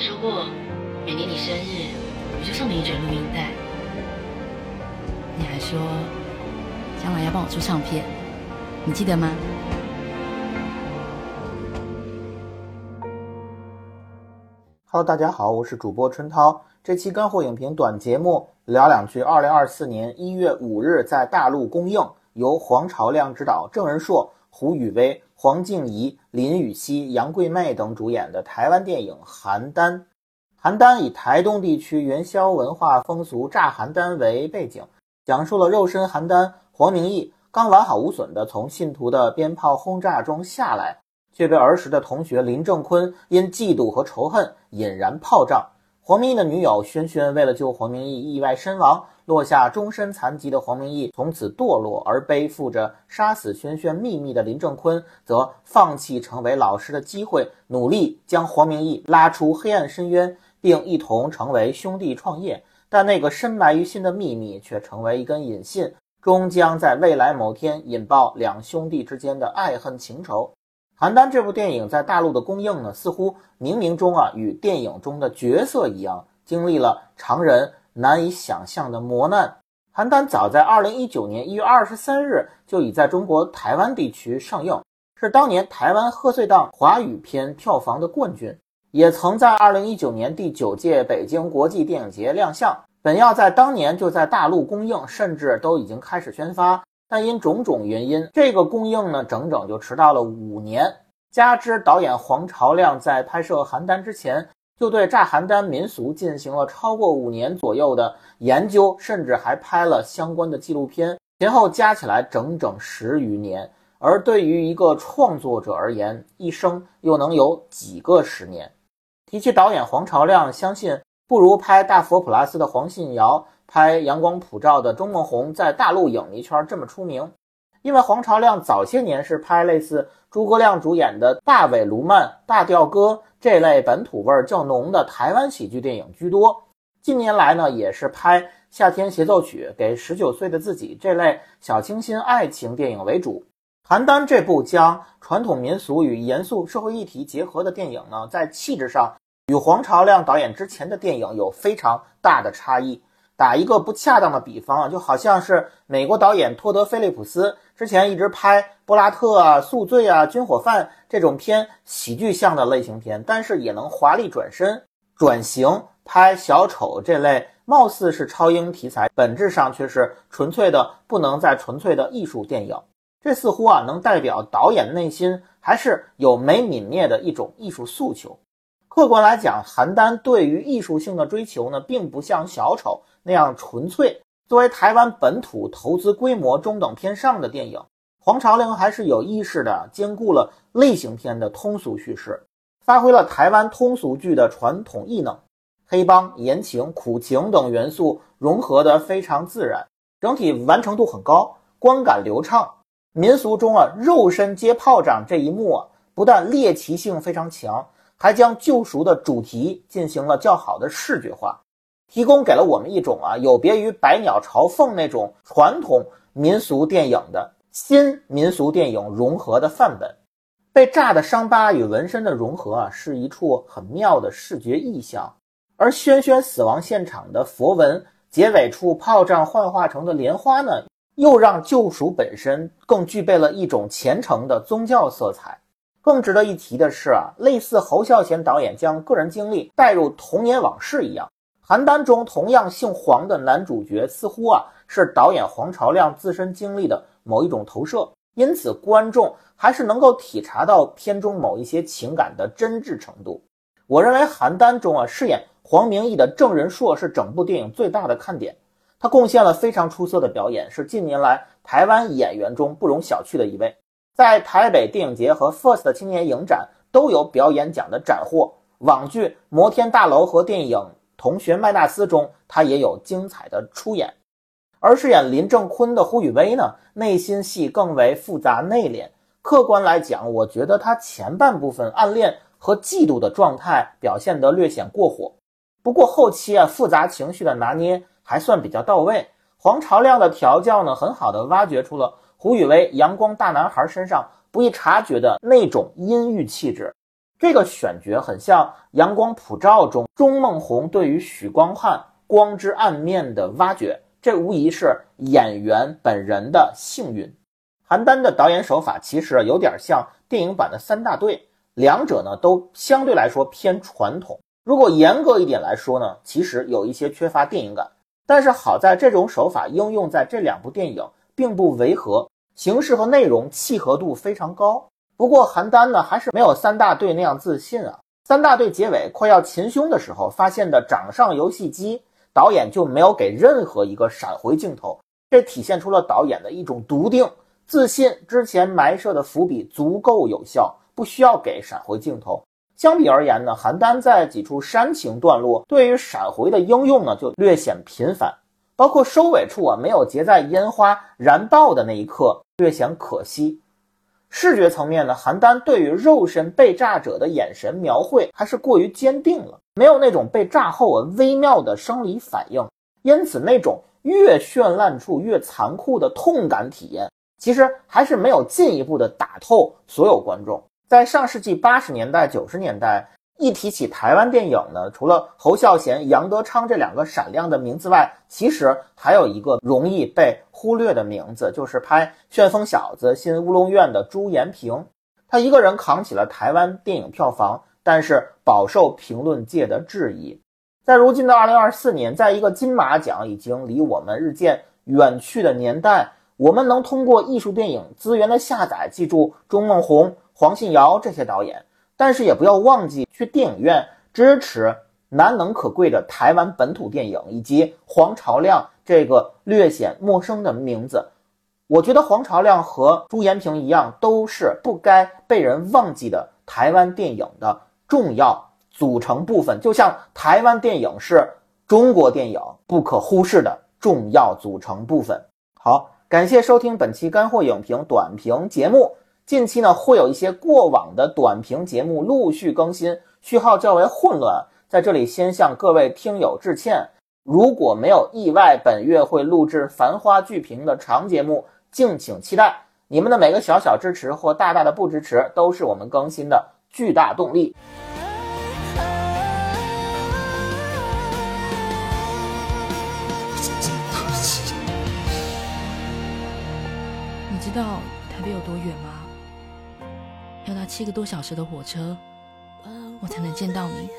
说过每年你生日我就送你一卷录音带，你还说将来要帮我出唱片，你记得吗？Hello，大家好，我是主播春涛。这期干货影评短节目聊两句。二零二四年一月五日在大陆公映，由黄朝亮执导，郑仁硕、胡宇威、黄静怡、林雨熙、杨贵媚等主演的台湾电影《邯郸》。邯郸以台东地区元宵文化风俗炸邯郸为背景，讲述了肉身邯郸黄明义刚完好无损的从信徒的鞭炮轰炸中下来。却被儿时的同学林正坤因嫉妒和仇恨引燃炮仗。黄明义的女友萱萱为了救黄明义意外身亡，落下终身残疾的黄明义从此堕落，而背负着杀死轩轩秘密的林正坤则放弃成为老师的机会，努力将黄明义拉出黑暗深渊，并一同成为兄弟创业。但那个深埋于心的秘密却成为一根引信，终将在未来某天引爆两兄弟之间的爱恨情仇。邯郸这部电影在大陆的公映呢，似乎冥冥中啊，与电影中的角色一样，经历了常人难以想象的磨难。邯郸早在二零一九年一月二十三日就已在中国台湾地区上映，是当年台湾贺岁档华语片票房的冠军，也曾在二零一九年第九届北京国际电影节亮相。本要在当年就在大陆公映，甚至都已经开始宣发。但因种种原因，这个公映呢，整整就迟到了五年。加之导演黄朝亮在拍摄《邯郸》之前，就对炸邯郸民俗进行了超过五年左右的研究，甚至还拍了相关的纪录片，前后加起来整整十余年。而对于一个创作者而言，一生又能有几个十年？提起导演黄朝亮，相信不如拍《大佛普拉斯》的黄信尧。拍《阳光普照》的钟孟宏在大陆影迷圈这么出名，因为黄朝亮早些年是拍类似诸葛亮主演的《大伟卢曼》《大调歌》这类本土味儿较浓的台湾喜剧电影居多。近年来呢，也是拍《夏天协奏曲》给十九岁的自己这类小清新爱情电影为主。邯郸这部将传统民俗与严肃社会议题结合的电影呢，在气质上与黄朝亮导演之前的电影有非常大的差异。打一个不恰当的比方啊，就好像是美国导演托德·菲利普斯之前一直拍《布拉特》啊、《宿醉》啊、《军火贩》这种偏喜剧向的类型片，但是也能华丽转身转型拍小丑这类貌似是超英题材，本质上却是纯粹的不能再纯粹的艺术电影。这似乎啊能代表导演内心还是有没泯灭的一种艺术诉求。客观来讲，邯郸对于艺术性的追求呢，并不像小丑。那样纯粹，作为台湾本土投资规模中等偏上的电影，黄朝亮还是有意识的兼顾了类型片的通俗叙事，发挥了台湾通俗剧的传统异能，黑帮、言情、苦情等元素融合的非常自然，整体完成度很高，观感流畅。民俗中啊，肉身接炮仗这一幕啊，不但猎奇性非常强，还将救赎的主题进行了较好的视觉化。提供给了我们一种啊，有别于《百鸟朝凤》那种传统民俗电影的新民俗电影融合的范本。被炸的伤疤与纹身的融合啊，是一处很妙的视觉意象。而轩轩死亡现场的佛纹，结尾处炮仗幻化成的莲花呢，又让救赎本身更具备了一种虔诚的宗教色彩。更值得一提的是啊，类似侯孝贤导演将个人经历带入童年往事一样。邯郸中同样姓黄的男主角，似乎啊是导演黄朝亮自身经历的某一种投射，因此观众还是能够体察到片中某一些情感的真挚程度。我认为邯郸中啊饰演黄明义的郑仁硕是整部电影最大的看点，他贡献了非常出色的表演，是近年来台湾演员中不容小觑的一位。在台北电影节和 FIRST 青年影展都有表演奖的斩获，网剧《摩天大楼》和电影。同学麦纳斯中，他也有精彩的出演，而饰演林正坤的胡宇威呢，内心戏更为复杂内敛。客观来讲，我觉得他前半部分暗恋和嫉妒的状态表现得略显过火，不过后期啊，复杂情绪的拿捏还算比较到位。黄朝亮的调教呢，很好的挖掘出了胡宇威阳光大男孩身上不易察觉的那种阴郁气质。这个选角很像《阳光普照》中钟孟宏对于许光汉光之暗面的挖掘，这无疑是演员本人的幸运。邯郸的导演手法其实有点像电影版的三大队，两者呢都相对来说偏传统。如果严格一点来说呢，其实有一些缺乏电影感。但是好在这种手法应用在这两部电影并不违和，形式和内容契合度非常高。不过邯郸呢还是没有三大队那样自信啊。三大队结尾快要擒凶的时候发现的掌上游戏机，导演就没有给任何一个闪回镜头，这体现出了导演的一种笃定。自信之前埋设的伏笔足够有效，不需要给闪回镜头。相比而言呢，邯郸在几处煽情段落对于闪回的应用呢就略显频繁，包括收尾处啊没有结在烟花燃爆的那一刻略显可惜。视觉层面呢，邯郸对于肉身被炸者的眼神描绘还是过于坚定了，没有那种被炸后啊微妙的生理反应，因此那种越绚烂处越残酷的痛感体验。其实还是没有进一步的打透所有观众。在上世纪八十年代、九十年代，一提起台湾电影呢，除了侯孝贤、杨德昌这两个闪亮的名字外，其实还有一个容易被忽略的名字，就是拍《旋风小子》《新乌龙院》的朱延平。他一个人扛起了台湾电影票房，但是饱受评论界的质疑。在如今的二零二四年，在一个金马奖已经离我们日渐远去的年代。我们能通过艺术电影资源的下载记住钟孟宏、黄信尧这些导演，但是也不要忘记去电影院支持难能可贵的台湾本土电影以及黄朝亮这个略显陌生的名字。我觉得黄朝亮和朱延平一样，都是不该被人忘记的台湾电影的重要组成部分，就像台湾电影是中国电影不可忽视的重要组成部分。好。感谢收听本期干货影评短评节目。近期呢，会有一些过往的短评节目陆续更新，序号较为混乱，在这里先向各位听友致歉。如果没有意外，本月会录制《繁花》剧评的长节目，敬请期待。你们的每个小小支持或大大的不支持，都是我们更新的巨大动力。你知道台北有多远吗？要搭七个多小时的火车，我才能见到你。